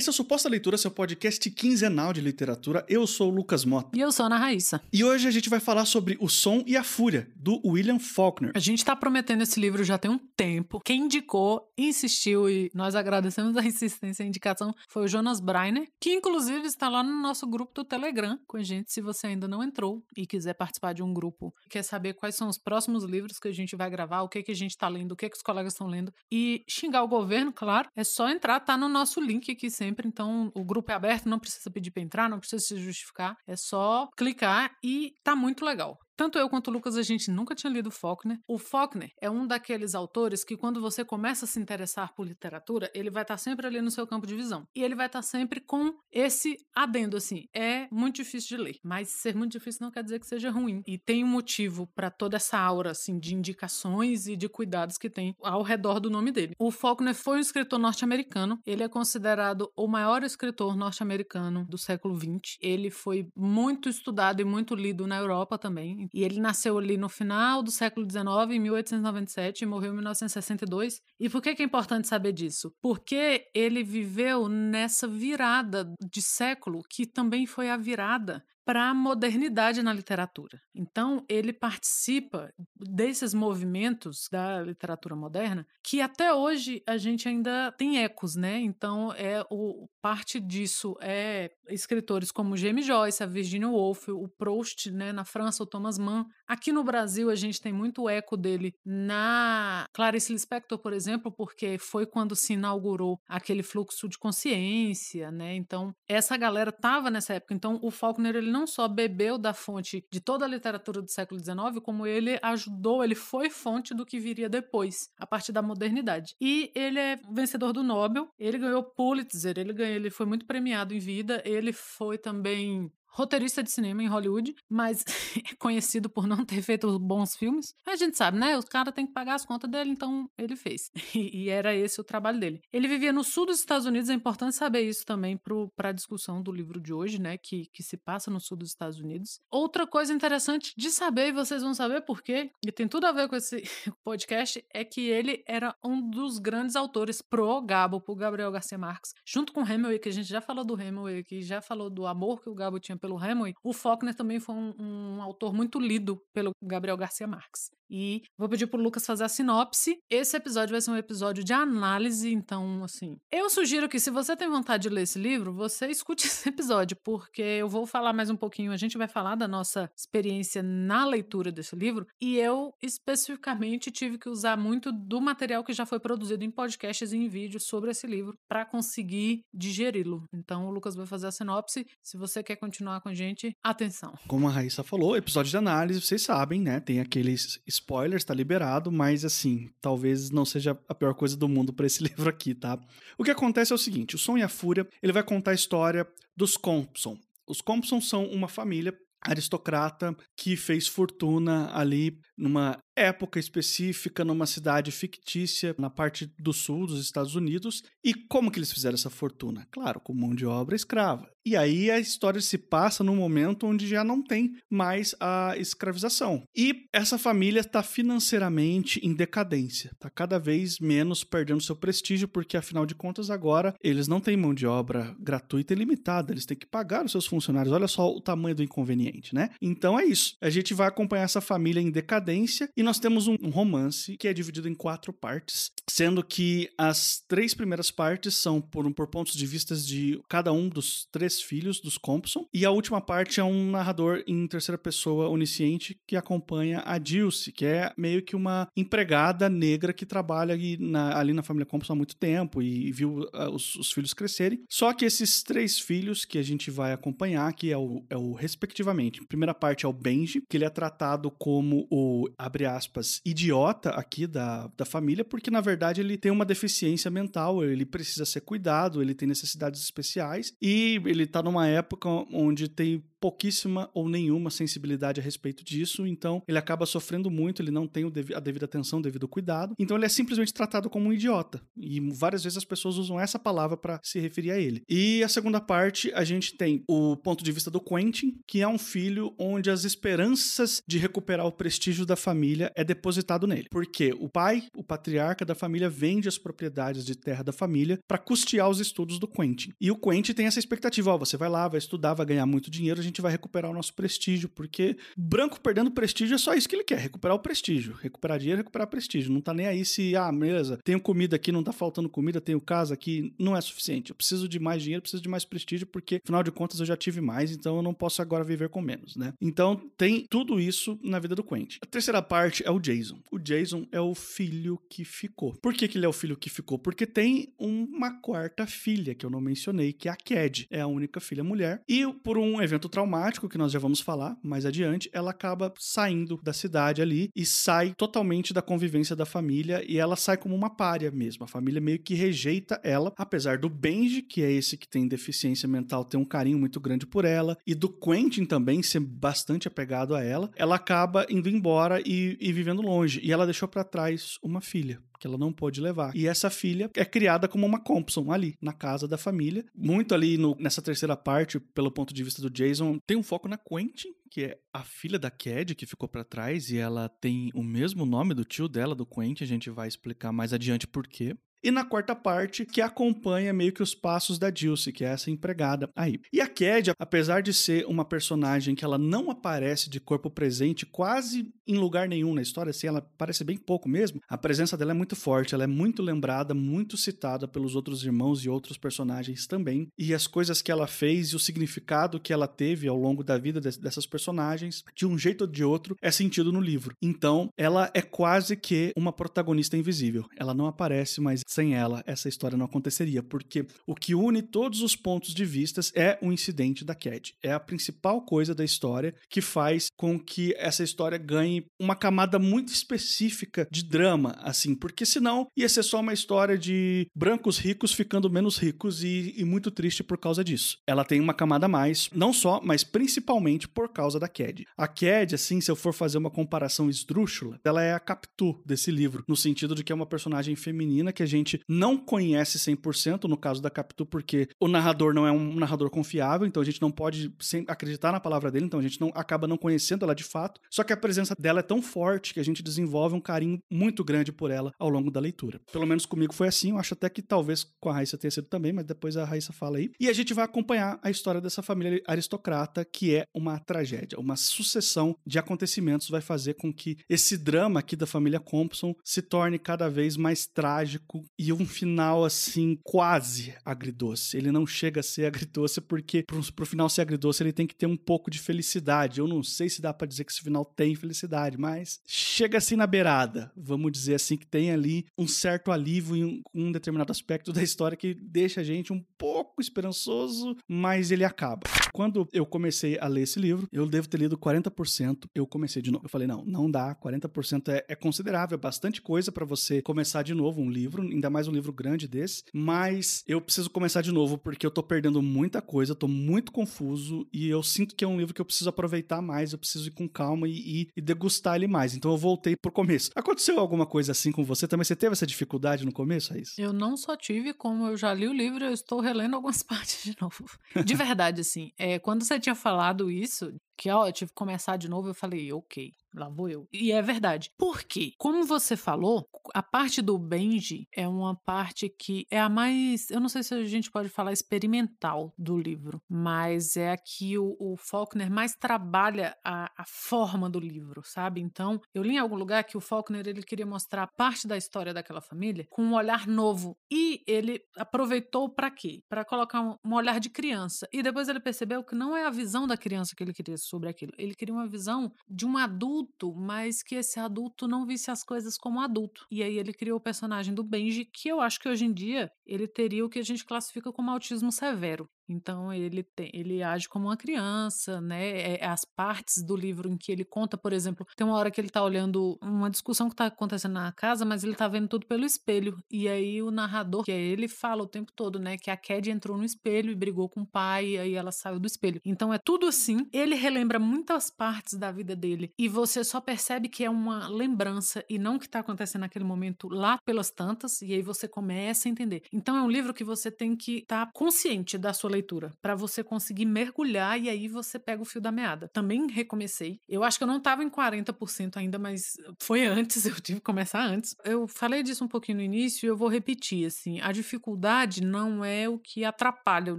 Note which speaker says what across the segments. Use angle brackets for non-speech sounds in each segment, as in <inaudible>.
Speaker 1: Esse é o Suposta Leitura, seu podcast quinzenal de literatura. Eu sou o Lucas Mota.
Speaker 2: E eu sou a Ana Raíssa.
Speaker 1: E hoje a gente vai falar sobre O Som e a Fúria, do William Faulkner.
Speaker 2: A gente tá prometendo esse livro já tem um tempo. Quem indicou, insistiu e nós agradecemos a <laughs> insistência e a indicação foi o Jonas Breiner, que inclusive está lá no nosso grupo do Telegram com a gente. Se você ainda não entrou e quiser participar de um grupo, quer saber quais são os próximos livros que a gente vai gravar, o que, que a gente tá lendo, o que, que os colegas estão lendo e xingar o governo, claro, é só entrar, tá no nosso link aqui sempre. Então, o grupo é aberto, não precisa pedir para entrar, não precisa se justificar. É só clicar e tá muito legal. Tanto eu quanto o Lucas, a gente nunca tinha lido Faulkner. O Faulkner é um daqueles autores que, quando você começa a se interessar por literatura, ele vai estar sempre ali no seu campo de visão. E ele vai estar sempre com esse adendo, assim. É muito difícil de ler, mas ser muito difícil não quer dizer que seja ruim. E tem um motivo para toda essa aura, assim, de indicações e de cuidados que tem ao redor do nome dele. O Faulkner foi um escritor norte-americano. Ele é considerado o maior escritor norte-americano do século XX. Ele foi muito estudado e muito lido na Europa também. E ele nasceu ali no final do século XIX, em 1897, e morreu em 1962. E por que, que é importante saber disso? Porque ele viveu nessa virada de século que também foi a virada para a modernidade na literatura. Então, ele participa desses movimentos da literatura moderna que até hoje a gente ainda tem ecos, né? Então, é o parte disso é escritores como James Joyce, a Virginia Woolf, o Proust, né, na França, o Thomas Mann. Aqui no Brasil a gente tem muito eco dele na Clarice Lispector, por exemplo, porque foi quando se inaugurou aquele fluxo de consciência, né? Então, essa galera tava nessa época. Então, o Faulkner ele não só bebeu da fonte de toda a literatura do século XIX, como ele ajudou, ele foi fonte do que viria depois, a partir da modernidade. E ele é vencedor do Nobel, ele ganhou Pulitzer, ele ganhou, ele foi muito premiado em vida, ele foi também roteirista de cinema em Hollywood, mas <laughs> conhecido por não ter feito bons filmes. A gente sabe, né? Os caras têm que pagar as contas dele, então ele fez. <laughs> E, era esse o trabalho dele. Ele vivia no sul dos Estados Unidos, é importante saber isso também para a discussão do livro de hoje, né? Que, que se passa no sul dos Estados Unidos. Outra coisa interessante de saber, e vocês vão saber por quê, e tem tudo a ver com esse <laughs> podcast, é que ele era um dos grandes autores pro Gabo, pro Gabriel Garcia Marques, junto com Hemingway, que a gente já falou do Hemingway, que já falou do amor que o Gabo tinha pelo Hemingway, o Faulkner também foi um, um, autor muito lido pelo Gabriel Garcia Marques. E vou pedir pro Lucas fazer a sinopse. Esse episódio vai ser um episódio de análise, então, assim. Eu sugiro que, se você tem vontade de ler esse livro, você escute <laughs> esse episódio, porque eu vou falar mais um pouquinho. A gente vai falar da nossa experiência na leitura desse livro. E eu, especificamente, tive que usar muito do material que já foi produzido em podcasts e em vídeos sobre esse livro para conseguir digeri-lo. Então, o Lucas vai fazer a sinopse. Se você quer continuar com a gente, atenção.
Speaker 1: Como a Raíssa falou, episódio de análise, vocês sabem, né? Tem aqueles spoilers, tá liberado, mas assim, talvez não seja a pior coisa do mundo para esse <laughs> livro aqui, tá? O que acontece é o seguinte: o Som e a Fúria, ele vai contar a história dos Compson. Os Compson são uma família aristocrata que fez fortuna ali numa época específica, numa cidade fictícia na parte do sul dos Estados Unidos. E como que eles fizeram essa fortuna? Claro, com mão de obra escrava. E aí a história se passa num momento onde já não tem mais a escravização. E essa família está financeiramente em decadência, está cada vez menos perdendo seu prestígio, porque afinal de contas agora eles não têm mão de obra gratuita e limitada, eles têm que pagar os seus funcionários. Olha só o tamanho do inconveniente, né? Então é isso. A gente vai acompanhar essa família em decadência e nós temos um romance que é dividido em quatro partes, sendo que as três primeiras partes são por, por pontos de vista de cada um dos três três filhos dos Compson. E a última parte é um narrador em terceira pessoa onisciente que acompanha a Dilce, que é meio que uma empregada negra que trabalha ali na, ali na família Compson há muito tempo e viu uh, os, os, filhos crescerem. Só que esses três filhos que a gente vai acompanhar, que é o, é o respectivamente. A primeira parte é o Benji, que ele é tratado como o, abre aspas, idiota aqui da, da família, porque na verdade ele tem uma deficiência mental, ele precisa ser cuidado, ele tem necessidades especiais e ele tá numa época onde tem pouquíssima ou nenhuma sensibilidade a respeito disso, então ele acaba sofrendo muito, ele não tem a devida atenção, o devido cuidado, então ele é simplesmente tratado como um idiota. E várias vezes as pessoas usam essa palavra para se referir a ele. E a segunda parte, a gente tem o ponto de vista do Quentin, que é um filho onde as esperanças de recuperar o prestígio da família é depositado nele. Porque o pai, o patriarca da família, vende as propriedades de terra da família para custear os estudos do Quentin. E o Quentin tem essa expectativa: ó, você vai lá, vai estudar, vai ganhar muito dinheiro, a gente vai recuperar o nosso prestígio, porque branco perdendo prestígio é só isso que ele quer: recuperar o prestígio. Recuperar dinheiro, recuperar prestígio. Não tá nem aí se, ah, beleza, tenho comida aqui, não tá faltando comida, tenho casa aqui, não é suficiente. Eu preciso de mais dinheiro, preciso de mais prestígio, porque afinal de contas eu já tive mais, então eu não posso agora viver com menos, né? Então tem tudo isso na vida do Quentin. A terceira parte é o Jason. O Jason é o filho que ficou. Por que, que ele é o filho que ficou? Porque tem uma quarta filha que eu não mencionei, que é a Cad. É a única filha mulher. E por um evento traumático, que nós já vamos falar mais adiante, ela acaba saindo da cidade ali e sai totalmente da convivência da família e ela sai como uma párea mesmo. A família meio que rejeita ela, apesar do Benji, que é esse que tem deficiência mental, ter um carinho muito grande por ela, e do Quentin também ser bastante apegado a ela, ela acaba indo embora e, e vivendo longe. E ela deixou para trás uma filha que ela não pôde levar. E essa filha é criada como uma Compson ali, na casa da família. Muito ali no, nessa terceira parte, pelo ponto de vista do Jason, tem um foco na Quentin, que é a filha da Cad, que ficou para trás, e ela tem o mesmo nome do tio dela, do Quentin. A gente vai explicar mais adiante por quê e na quarta parte, que acompanha meio que os passos da Dilce, que é essa empregada aí. E a Cad, apesar de ser uma personagem que ela não aparece de corpo presente quase em lugar nenhum na história, assim, ela aparece bem pouco mesmo, a presença dela é muito forte, ela é muito lembrada, muito citada pelos outros irmãos e outros personagens também, e as coisas que ela fez e o significado que ela teve ao longo da vida dessas personagens, de um jeito ou de outro, é sentido no livro. Então, ela é quase que uma protagonista invisível. Ela não aparece, mas sem ela, essa história não aconteceria, porque o que une todos os pontos de vistas é o incidente da Cad. É a principal coisa da história que faz com que essa história ganhe uma camada muito específica de drama, assim, porque senão ia ser só uma história de brancos ricos ficando menos ricos e, e muito triste por causa disso. Ela tem uma camada a mais, não só, mas principalmente por causa da Cad. A Cad, assim, se eu for fazer uma comparação esdrúxula, ela é a Capitu desse livro, no sentido de que é uma personagem feminina que a gente gente não conhece 100% no caso da Capitu, porque o narrador não é um narrador confiável, então a gente não pode acreditar na palavra dele, então a gente não acaba não conhecendo ela de fato. Só que a presença dela é tão forte que a gente desenvolve um carinho muito grande por ela ao longo da leitura. Pelo menos comigo foi assim, eu acho até que talvez com a Raíssa tenha sido também, mas depois a Raíssa fala aí. E a gente vai acompanhar a história dessa família aristocrata, que é uma tragédia, uma sucessão de acontecimentos vai fazer com que esse drama aqui da família Compson se torne cada vez mais trágico e um final assim quase agridoce. Ele não chega a ser agridoce porque pro, pro final ser agridoce ele tem que ter um pouco de felicidade. Eu não sei se dá para dizer que esse final tem felicidade, mas chega assim na beirada. Vamos dizer assim que tem ali um certo alívio em um, um determinado aspecto da história que deixa a gente um pouco esperançoso, mas ele acaba. Quando eu comecei a ler esse livro, eu devo ter lido 40%, eu comecei de novo. Eu falei, não, não dá, 40% é, é considerável, é bastante coisa para você começar de novo um livro, ainda mais um livro grande desse, mas eu preciso começar de novo porque eu tô perdendo muita coisa, tô muito confuso e eu sinto que é um livro que eu preciso aproveitar mais, eu preciso ir com calma e, e, degustar ele mais. Então eu voltei pro começo. Aconteceu alguma coisa assim com você também? Você teve essa dificuldade no começo, Raíssa?
Speaker 2: Eu não só tive, como eu já li o livro, eu estou relendo algumas <laughs> partes de novo. De verdade, assim. É, quando você tinha falado isso, que ó, eu tive que começar de novo, eu falei, ok, lá vou eu. E é verdade. Por quê? Como você falou, a parte do Benji é uma parte que é a mais, eu não sei se a gente pode falar experimental do livro, mas é a que o, o Faulkner mais trabalha a, a forma do livro, sabe? Então, eu li em algum lugar que o Faulkner ele queria mostrar parte da história daquela família com um olhar novo e ele aproveitou para quê? Para colocar um, um olhar de criança. E depois ele percebeu que não é a visão da criança que ele queria sobre aquilo. Ele queria uma visão de um adulto, mas que esse adulto não visse as coisas como adulto. E aí ele criou o personagem do Benji, que eu acho que hoje em dia ele teria o que a gente classifica como autismo severo. Então ele, tem, ele age como uma criança, né? É, as partes do livro em que ele conta, por exemplo, tem uma hora que ele tá olhando uma discussão que tá acontecendo na casa, mas ele tá vendo tudo pelo espelho. E aí o narrador, que é ele, fala o tempo todo, né? Que a Cad entrou no espelho e brigou com o pai, e aí ela saiu do espelho. Então é tudo assim. Ele relembra muitas partes da vida dele e você só percebe que é uma lembrança e não o que tá acontecendo naquele momento lá pelas tantas, e aí você começa a entender. Então é um livro que você tem que estar tá consciente da sua leitura leitura, para você conseguir mergulhar e aí você pega o fio da meada. Também recomecei. Eu acho que eu não estava em 40% ainda, mas foi antes, <laughs> eu tive que começar antes. Eu falei disso um pouquinho no início e eu vou repetir, assim, a dificuldade não é o que atrapalha o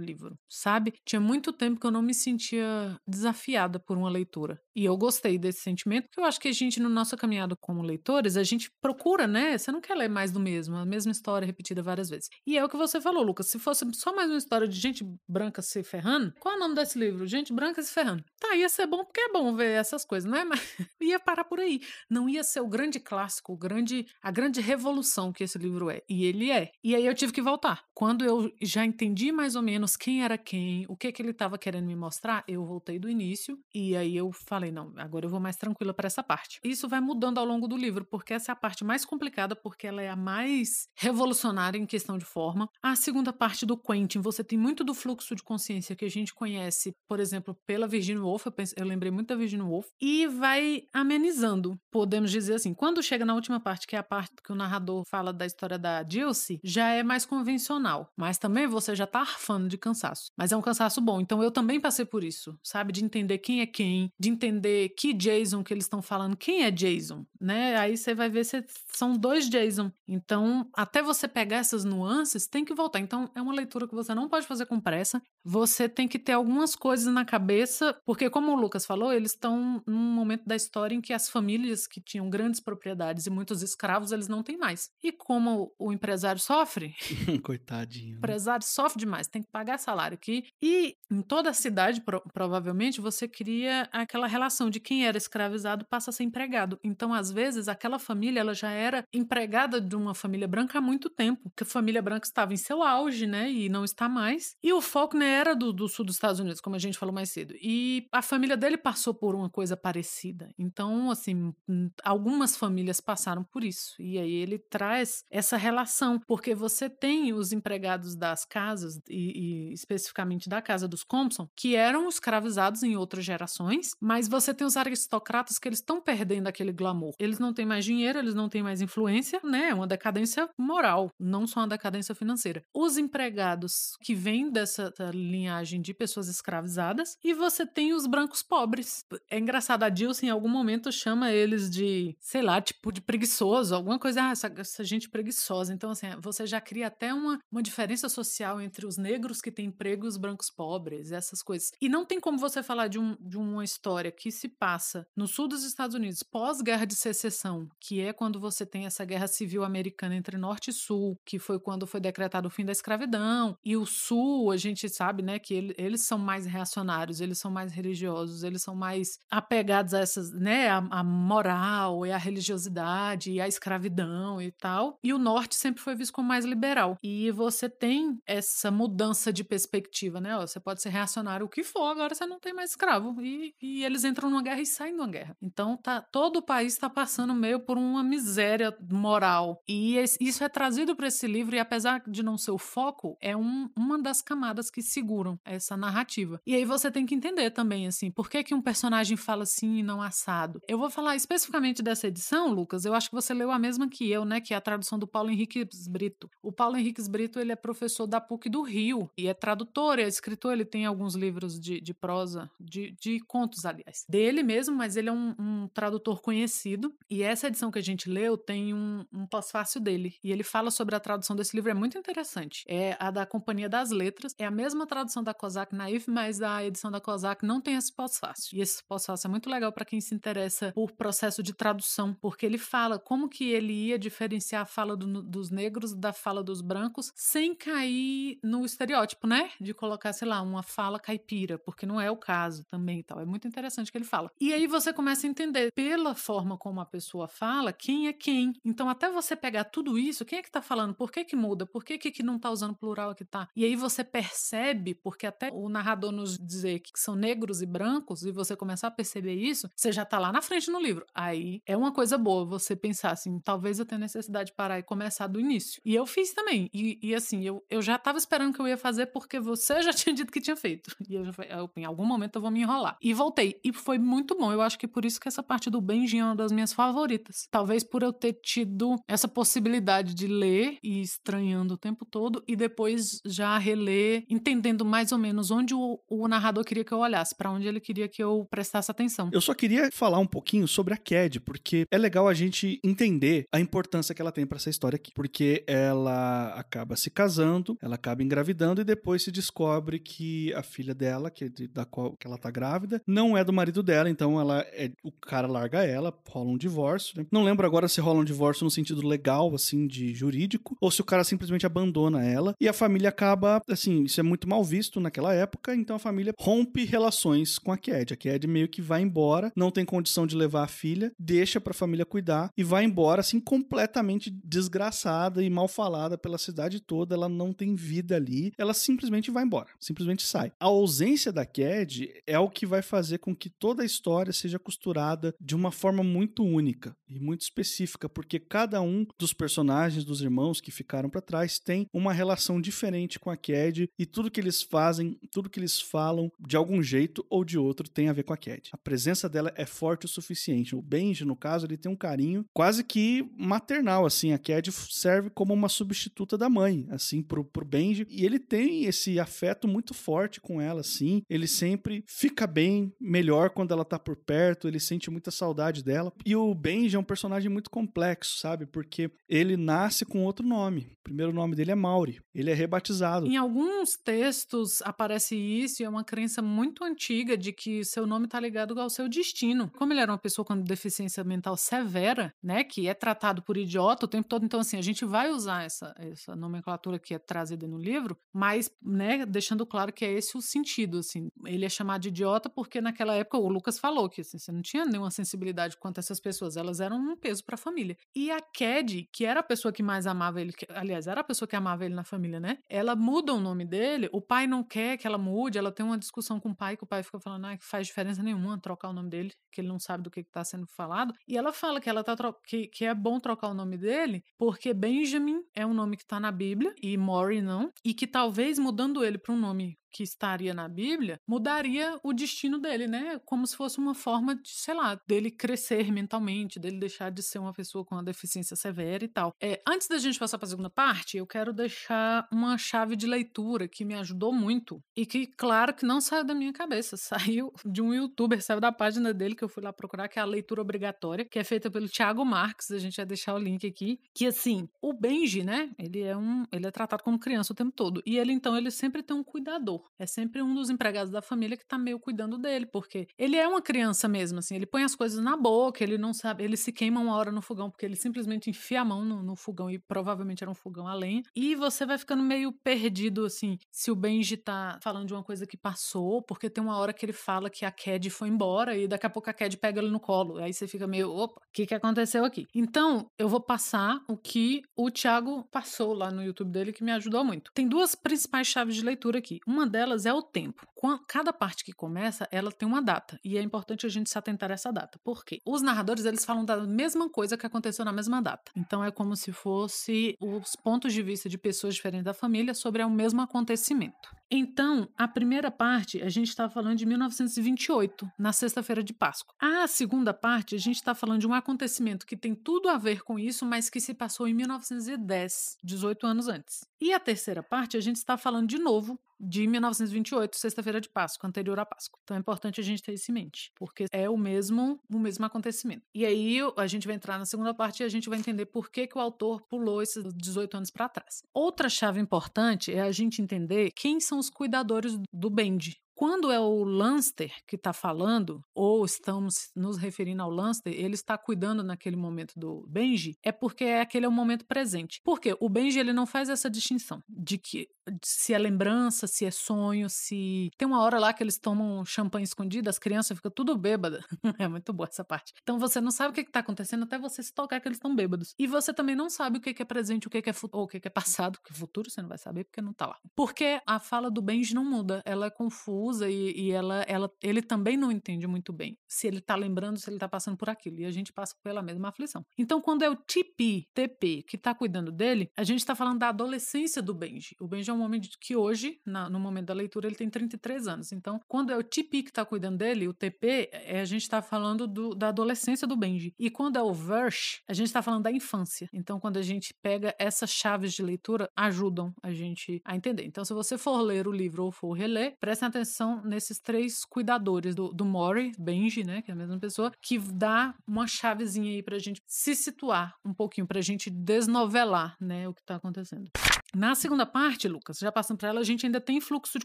Speaker 2: livro, sabe? Tinha muito tempo que eu não me sentia desafiada por uma leitura. E eu gostei desse sentimento, porque eu acho que a gente, no nossa caminhada como leitores, a gente procura, né? Você não quer ler mais do mesmo, a mesma história repetida várias vezes. E é o que você falou, Lucas. Se fosse só mais uma história de gente branca se ferrando, qual é o nome desse livro? Gente branca se ferrando. Tá, ia ser bom porque é bom ver essas coisas, não é? <laughs> Mas ia parar por aí. Não ia ser o grande clássico, o grande, a grande revolução que esse livro é. E ele é. E aí eu tive que voltar. Quando eu já entendi mais ou menos quem era quem, o que que ele estava querendo me mostrar, eu voltei do início e aí eu falei falei, não, agora eu vou mais tranquila para essa parte. Isso vai mudando ao longo do livro, porque essa é a parte mais complicada, porque ela é a mais revolucionária em questão de forma. A segunda parte do Quentin, você tem muito do fluxo de consciência que a gente conhece, por exemplo, pela Virginia Woolf, eu, eu lembrei muito da Virginia Woolf, e vai amenizando, podemos dizer assim. Quando chega na última parte, que é a parte que o narrador fala da história da Dilce, já é mais convencional, mas também você já tá arfando de cansaço. Mas é um cansaço bom, então eu também passei por isso, sabe? De entender quem é quem, de entender entender que Jason que eles estão falando, quem é Jason, né? Aí você vai ver se são dois Jason. Então, até você pegar essas nuances, tem que voltar. Então, é uma leitura que você não pode fazer com pressa. Você tem que ter algumas coisas na cabeça, porque como o Lucas falou, eles estão num momento da história em que as famílias que tinham grandes propriedades e muitos escravos, eles não têm mais. E como o empresário sofre, <laughs>
Speaker 1: coitadinho.
Speaker 2: O empresário sofre demais, tem que pagar salário aqui. E em toda a cidade, pro provavelmente, você cria aquela relação relação de quem era escravizado passa a ser empregado. Então, às vezes, aquela família ela já era empregada de uma família branca há muito tempo, porque a família branca estava em seu auge, né, e não está mais. E o Faulkner era do, do sul dos Estados Unidos, como a gente falou mais cedo. E a família dele passou por uma coisa parecida. Então, assim, algumas famílias passaram por isso. E aí ele traz essa relação, porque você tem os empregados das casas, e, e especificamente da casa dos Compson, que eram escravizados em outras gerações, mas você tem os aristocratas que eles estão perdendo aquele glamour. Eles não têm mais dinheiro, eles não têm mais influência, né? É uma decadência moral, não só uma decadência financeira. Os empregados que vêm dessa linhagem de pessoas escravizadas e você tem os brancos pobres. É engraçado, a Dilson em algum momento chama eles de, sei lá, tipo de preguiçoso, alguma coisa, ah, essa, essa gente preguiçosa. Então, assim, você já cria até uma, uma diferença social entre os negros que têm emprego e os brancos pobres, essas coisas. E não tem como você falar de, um, de uma história que se passa no sul dos Estados Unidos, pós-guerra de secessão, que é quando você tem essa guerra civil americana entre norte e sul, que foi quando foi decretado o fim da escravidão, e o sul, a gente sabe, né, que ele, eles são mais reacionários, eles são mais religiosos, eles são mais apegados a essas, né, a, a moral e a religiosidade e a escravidão e tal. E o norte sempre foi visto como mais liberal. E você tem essa mudança de perspectiva, né? Ó, você pode ser reacionário o que for, agora você não tem mais escravo. E, e eles entram numa guerra e saem de uma guerra. Então, tá, todo o país está passando meio por uma miséria moral. E isso é trazido para esse livro, e apesar de não ser o foco, é um, uma das camadas que seguram essa narrativa. E aí você tem que entender também, assim, por que, que um personagem fala assim e não assado. Eu vou falar especificamente dessa edição, Lucas, eu acho que você leu a mesma que eu, né, que é a tradução do Paulo Henrique Brito. O Paulo Henrique Brito, ele é professor da PUC do Rio, e é tradutor, é escritor, ele tem alguns livros de, de prosa, de, de contos, aliás dele mesmo, mas ele é um, um, tradutor conhecido. E essa edição que a gente leu tem um, um pós-fácil dele. E ele fala sobre a tradução desse livro, é muito interessante. É a da Companhia das Letras. É a mesma tradução da Kozak Naif, mas a edição da Kozak não tem esse pós-fácil. E esse pós-fácil é muito legal para quem se interessa por processo de tradução, porque ele fala como que ele ia diferenciar a fala do, dos negros da fala dos brancos sem cair no estereótipo, né? De colocar, sei lá, uma fala caipira, porque não é o caso também e tal. É muito interessante que ele fala. E aí você começa a entender, pela forma como a pessoa fala, quem é quem. Então, até você pegar tudo isso, quem é que tá falando? Por que que muda? Por que que, que não tá usando plural aqui tá? E aí você percebe, porque até o narrador nos dizer que são negros e brancos, e você começar a perceber isso, você já tá lá na frente no livro. Aí é uma coisa boa você pensar assim, talvez eu tenha necessidade de parar e começar do início. E eu fiz também. E, e assim, eu, eu já tava esperando que eu ia fazer porque você <laughs> já tinha dito que tinha feito. E eu já falei, eu, em algum momento eu vou me enrolar. E voltei. E foi muito bom. Eu acho que por isso que essa parte do Benji é uma das minhas favoritas. Talvez por eu ter tido essa possibilidade de ler e estranhando o tempo todo e depois já reler, entendendo mais ou menos onde o, o narrador queria que eu olhasse, para onde ele queria que eu prestasse atenção.
Speaker 1: Eu só queria falar um pouquinho sobre a Cad, porque é legal a gente entender a importância que ela tem para essa história aqui, porque ela acaba se casando, ela acaba engravidando e depois se descobre que a filha dela, que é da qual que ela tá grávida, não é do marido dela, então ela é o cara larga ela, rola um divórcio. Né? Não lembro agora se rola um divórcio no sentido legal, assim, de jurídico, ou se o cara simplesmente abandona ela e a família acaba, assim, isso é muito mal visto naquela época, então a família rompe relações com a Cad. A Cad meio que vai embora, não tem condição de levar a filha, deixa pra família cuidar e vai embora, assim, completamente desgraçada e mal falada pela cidade toda. Ela não tem vida ali, ela simplesmente vai embora, simplesmente sai. A ausência da Cad é o que vai fazer com que toda a história seja costurada de uma forma muito única e muito específica, porque cada um dos personagens dos irmãos que ficaram para trás tem uma relação diferente com a Cad e tudo que eles fazem, tudo que eles falam, de algum jeito ou de outro tem a ver com a Cad. A presença dela é forte o suficiente. O Benji, no caso, ele tem um carinho quase que maternal, assim. A Cad serve como uma substituta da mãe, assim, pro, pro Benji. E ele tem esse afeto muito forte com ela, assim. Ele sempre fica bem, melhor quando ela tá por perto, ele sente muita saudade dela. E o Benji é um personagem muito complexo, sabe? Porque ele nasce com outro nome. O primeiro nome dele é Mauri. Ele é rebatizado.
Speaker 2: Em alguns textos aparece isso e é uma crença muito antiga de que seu nome está ligado ao seu destino. Como ele era uma pessoa com deficiência mental severa, né, que é tratado por idiota o tempo todo, então assim, a gente vai usar essa, essa nomenclatura que é trazida no livro, mas, né, deixando claro que é esse o sentido, assim. Ele é chamado de idiota porque naquela época o Lucas falou que assim, você não tinha nenhuma sensibilidade quanto a essas pessoas, elas eram um peso para a família. E a Cad, que era a pessoa que mais amava ele, que, aliás, era a pessoa que amava ele na família, né? Ela muda o nome dele, o pai não quer que ela mude, ela tem uma discussão com o pai, que o pai fica falando ah, que faz diferença nenhuma trocar o nome dele, que ele não sabe do que está sendo falado. E ela fala que ela tá que, que é bom trocar o nome dele, porque Benjamin é um nome que está na Bíblia e Mori não, e que talvez mudando ele para um nome que estaria na Bíblia, mudaria o destino dele, né? Como se fosse uma forma de, sei lá, dele crescer mentalmente, dele deixar de ser uma pessoa com uma deficiência severa e tal. É, antes da gente passar para a segunda parte, eu quero deixar uma chave de leitura que me ajudou muito e que, claro, que não saiu da minha cabeça, <laughs> saiu de um youtuber, saiu da página dele que eu fui lá procurar, que é a leitura obrigatória, que é feita pelo Thiago Marques, a gente vai deixar o link aqui, que assim, o Benji, né? Ele é um, ele é tratado como criança o tempo todo e ele então ele sempre tem um cuidador. É sempre um dos empregados da família que tá meio cuidando dele, porque ele é uma criança mesmo, assim, ele põe as coisas na boca, ele não sabe, ele se queima uma hora no fogão, porque ele simplesmente enfia a mão no, no fogão e provavelmente era um fogão a lenha, e você vai ficando meio perdido, assim, se o Benji tá falando de uma coisa que passou, porque tem uma hora que ele fala que a Cad foi embora e daqui a pouco a Cad pega ele no colo, aí você fica meio, opa, o que que aconteceu aqui? Então, eu vou passar o que o Thiago passou lá no YouTube dele que me ajudou muito. Tem duas principais chaves de leitura aqui. Uma delas é o tempo. Cada parte que começa, ela tem uma data. E é importante a gente se atentar a essa data. Por quê? Os narradores, eles falam da mesma coisa que aconteceu na mesma data. Então é como se fosse os pontos de vista de pessoas diferentes da família sobre o mesmo acontecimento. Então, a primeira parte, a gente está falando de 1928, na sexta-feira de Páscoa. A segunda parte, a gente está falando de um acontecimento que tem tudo a ver com isso, mas que se passou em 1910, 18 anos antes. E a terceira parte, a gente está falando de novo de 1928, sexta-feira de Páscoa, anterior à Páscoa. Então é importante a gente ter isso em mente, porque é o mesmo, o mesmo acontecimento. E aí a gente vai entrar na segunda parte e a gente vai entender por que, que o autor pulou esses 18 anos para trás. Outra chave importante é a gente entender quem são os cuidadores do Bendy. Quando é o Lanster que está falando, ou estamos nos referindo ao Lanster, ele está cuidando naquele momento do Benji, é porque aquele é o momento presente. Porque o Benji ele não faz essa distinção de que se é lembrança, se é sonho, se. Tem uma hora lá que eles tomam champanhe escondido, as crianças ficam tudo bêbadas. <laughs> é muito boa essa parte. Então você não sabe o que, está acontecendo até você se tocar que eles estão bêbados. E você também não sabe o que, é presente, o que, é futuro, o que, é passado, que futuro você não vai saber porque não tá lá. Porque a fala do Benji não muda, ela é confusa e, e ela, ela, ele também não entende muito bem se ele tá lembrando, se ele tá passando por aquilo. E a gente passa pela mesma aflição. Então, quando é o TP, TP, que tá cuidando dele, a gente tá falando da adolescência do Benji. O Benji é um homem que hoje, na, no momento da leitura, ele tem 33 anos. Então, quando é o TP que está cuidando dele, o TP, é, a gente está falando do, da adolescência do Benji. E quando é o Versh, a gente está falando da infância. Então, quando a gente pega essas chaves de leitura, ajudam a gente a entender. Então, se você for ler o livro ou for reler, preste atenção nesses três cuidadores do, do Mori, Benji, né, que é a mesma pessoa, que dá uma chavezinha aí pra gente se situar um pouquinho, pra gente desnovelar, né, o que tá acontecendo. Na segunda parte, Lucas, já passando para ela, a gente ainda tem fluxo de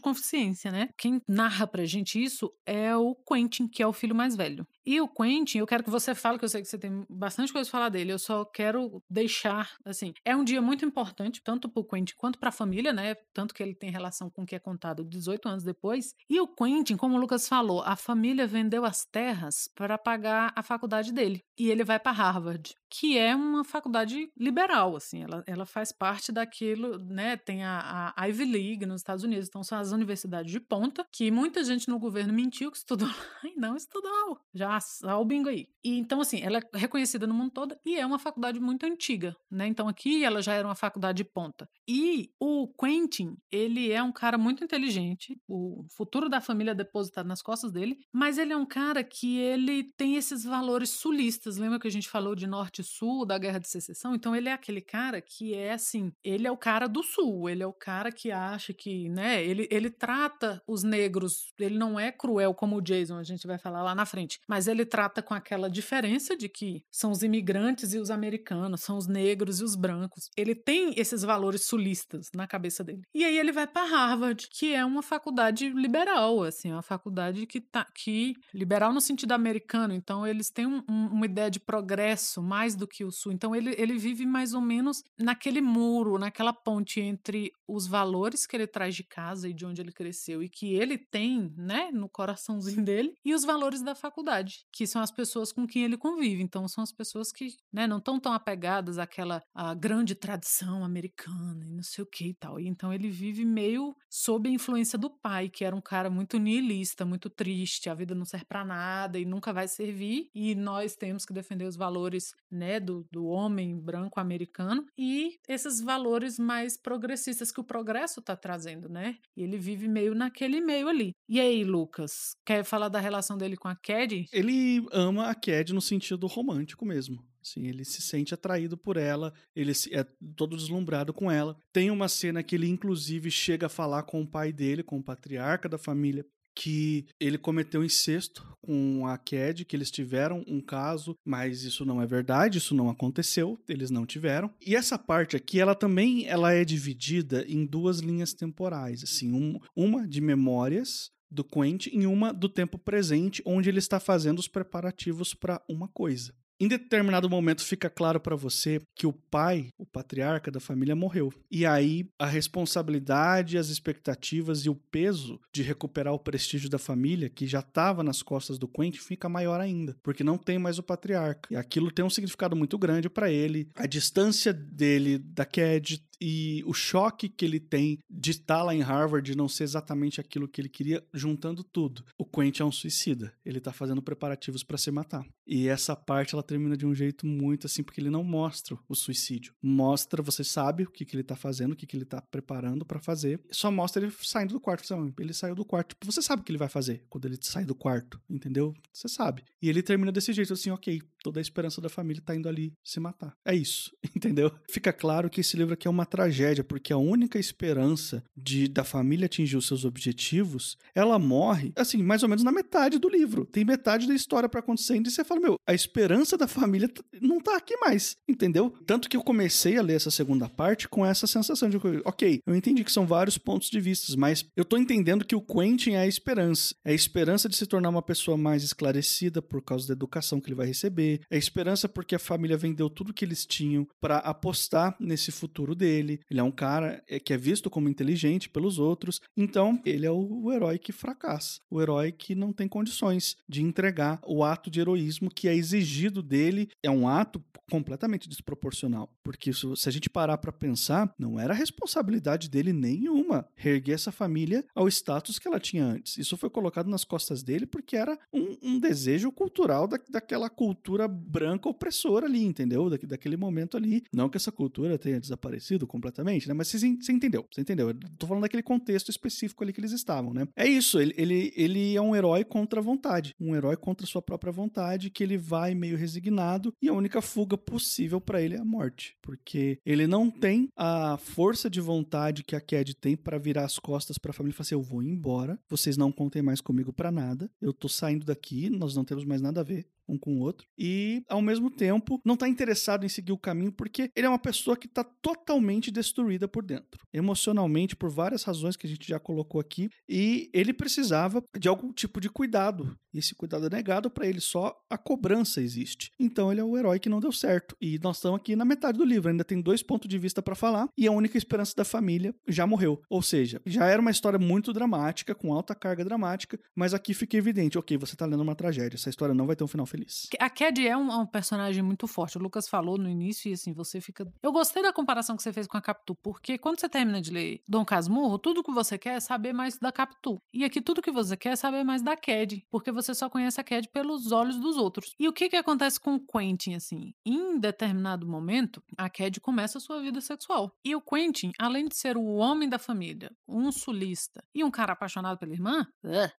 Speaker 2: consciência, né? Quem narra pra gente isso é o Quentin, que é o filho mais velho. E o Quentin, eu quero que você fale, que eu sei que você tem bastante coisa pra falar dele, eu só quero deixar, assim, é um dia muito importante, tanto pro Quentin quanto pra família, né? Tanto que ele tem relação com o que é contado 18 anos depois. E o Quentin, como o Lucas falou, a família vendeu as terras para pagar a faculdade dele. E ele vai para Harvard, que é uma faculdade liberal, assim, ela, ela faz parte daquilo, né? Tem a, a Ivy League nos Estados Unidos, então são as universidades de ponta, que muita gente no governo mentiu que estudou <laughs> lá e não estudou. Já o bingo aí. E então, assim, ela é reconhecida no mundo todo e é uma faculdade muito antiga, né? Então aqui ela já era uma faculdade de ponta. E o Quentin, ele é um cara muito inteligente, o futuro da família é depositado nas costas dele, mas ele é um cara que ele tem esses valores sulistas. Lembra que a gente falou de norte e sul, da guerra de secessão? Então ele é aquele cara que é assim, ele é o cara do sul, ele é o cara que acha que, né, ele, ele trata os negros, ele não é cruel como o Jason, a gente vai falar lá na frente, mas ele trata com aquela diferença de que são os imigrantes e os americanos, são os negros e os brancos. Ele tem esses valores sulistas na cabeça dele. E aí ele vai para Harvard, que é uma faculdade liberal, assim, uma faculdade que tá que liberal no sentido americano. Então eles têm um, um, uma ideia de progresso mais do que o sul. Então ele, ele vive mais ou menos naquele muro, naquela ponte entre os valores que ele traz de casa e de onde ele cresceu e que ele tem, né, no coraçãozinho <laughs> dele e os valores da faculdade que são as pessoas com quem ele convive. Então, são as pessoas que né, não estão tão apegadas àquela à grande tradição americana e não sei o que e tal. E então, ele vive meio sob a influência do pai, que era um cara muito nihilista, muito triste, a vida não serve para nada e nunca vai servir. E nós temos que defender os valores né, do, do homem branco americano e esses valores mais progressistas que o progresso está trazendo, né? E ele vive meio naquele meio ali. E aí, Lucas, quer falar da relação dele com a Cad?
Speaker 1: Ele ama a Cad no sentido romântico mesmo. Assim, ele se sente atraído por ela, ele é todo deslumbrado com ela. Tem uma cena que ele, inclusive, chega a falar com o pai dele, com o patriarca da família, que ele cometeu incesto com a Cad, que eles tiveram um caso, mas isso não é verdade, isso não aconteceu, eles não tiveram. E essa parte aqui, ela também ela é dividida em duas linhas temporais, assim, um, uma de memórias do Quentin e uma do tempo presente, onde ele está fazendo os preparativos para uma coisa. Em determinado momento fica claro para você que o pai, o patriarca da família, morreu. E aí a responsabilidade, as expectativas e o peso de recuperar o prestígio da família, que já estava nas costas do Quentin, fica maior ainda, porque não tem mais o patriarca. E aquilo tem um significado muito grande para ele. A distância dele da Cad e o choque que ele tem de estar lá em Harvard e não ser exatamente aquilo que ele queria, juntando tudo. O Quentin é um suicida. Ele tá fazendo preparativos para se matar. E essa parte ela termina de um jeito muito assim, porque ele não mostra o suicídio. Mostra, você sabe o que, que ele tá fazendo, o que, que ele tá preparando para fazer. Só mostra ele saindo do quarto. Ele saiu do quarto. Tipo, você sabe o que ele vai fazer quando ele sai do quarto, entendeu? Você sabe. E ele termina desse jeito assim, ok, toda a esperança da família tá indo ali se matar. É isso, <laughs> entendeu? Fica claro que esse livro aqui é uma tragédia, porque a única esperança de da família atingir os seus objetivos, ela morre, assim, mais ou menos na metade do livro. Tem metade da história para acontecer e você fala, meu, a esperança da família não tá aqui mais, entendeu? Tanto que eu comecei a ler essa segunda parte com essa sensação de, ok, eu entendi que são vários pontos de vista, mas eu tô entendendo que o Quentin é a esperança. É a esperança de se tornar uma pessoa mais esclarecida por causa da educação que ele vai receber. É esperança porque a família vendeu tudo que eles tinham para apostar nesse futuro dele. Ele é um cara é, que é visto como inteligente pelos outros. Então, ele é o herói que fracassa. O herói que não tem condições de entregar o ato de heroísmo que é exigido dele. É um ato completamente desproporcional. Porque se a gente parar para pensar, não era responsabilidade dele nenhuma reerguer essa família ao status que ela tinha antes. Isso foi colocado nas costas dele porque era um, um desejo cultural da, daquela cultura branca opressora ali, entendeu? Da, daquele momento ali. Não que essa cultura tenha desaparecido completamente, né? Mas você entendeu, você entendeu. Eu tô falando daquele contexto específico ali que eles estavam, né? É isso, ele, ele, ele é um herói contra a vontade. Um herói contra a sua própria vontade, que ele vai meio resignado e a única fuga possível para ele é a morte. Porque ele não tem a força de vontade que a Cad tem para virar as costas para a família e falar assim: eu vou embora, vocês não contem mais comigo para nada, eu tô saindo daqui, nós não temos mais nada a ver um com o outro. E, ao mesmo tempo, não está interessado em seguir o caminho porque ele é uma pessoa que está totalmente destruída por dentro. Emocionalmente, por várias razões que a gente já colocou aqui. E ele precisava de algum tipo de cuidado. E esse cuidado é negado para ele, só a cobrança existe. Então ele é o herói que não deu certo. E nós estamos aqui na metade do livro, ainda tem dois pontos de vista para falar. E a única esperança da família já morreu. Ou seja, já era uma história muito dramática, com alta carga dramática, mas aqui fica evidente: ok, você está lendo uma tragédia. Essa história não vai ter um final feliz feliz.
Speaker 2: A Cad é um, um, personagem muito forte. O Lucas falou no início e assim, você fica. Eu gostei da comparação que você fez com a Capitu, porque quando você termina de ler Dom Casmurro, tudo que você quer é saber mais da Capitu. E aqui tudo que você quer é saber mais da Cad, porque você só conhece a Cad pelos olhos dos outros. E o que que acontece com o Quentin, assim? Em determinado momento, a Cad começa a sua vida sexual. E o Quentin, além de ser o homem da família, um sulista e um cara apaixonado pela irmã,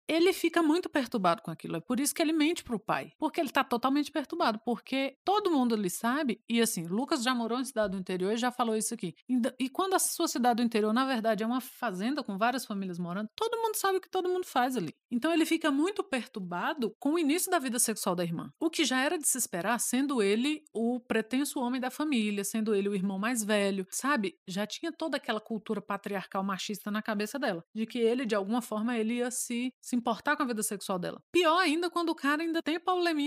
Speaker 2: ele fica muito perturbado com aquilo. É por isso que ele mente pro pai. Porque ele ele tá totalmente perturbado, porque todo mundo ali sabe, e assim, Lucas já morou em cidade do interior e já falou isso aqui. E quando a sua cidade do interior, na verdade, é uma fazenda com várias famílias morando, todo mundo sabe o que todo mundo faz ali. Então ele fica muito perturbado com o início da vida sexual da irmã. O que já era de se esperar, sendo ele o pretenso homem da família, sendo ele o irmão mais velho, sabe? Já tinha toda aquela cultura patriarcal machista na cabeça dela, de que ele, de alguma forma, ele ia se, se importar com a vida sexual dela. Pior ainda quando o cara ainda tem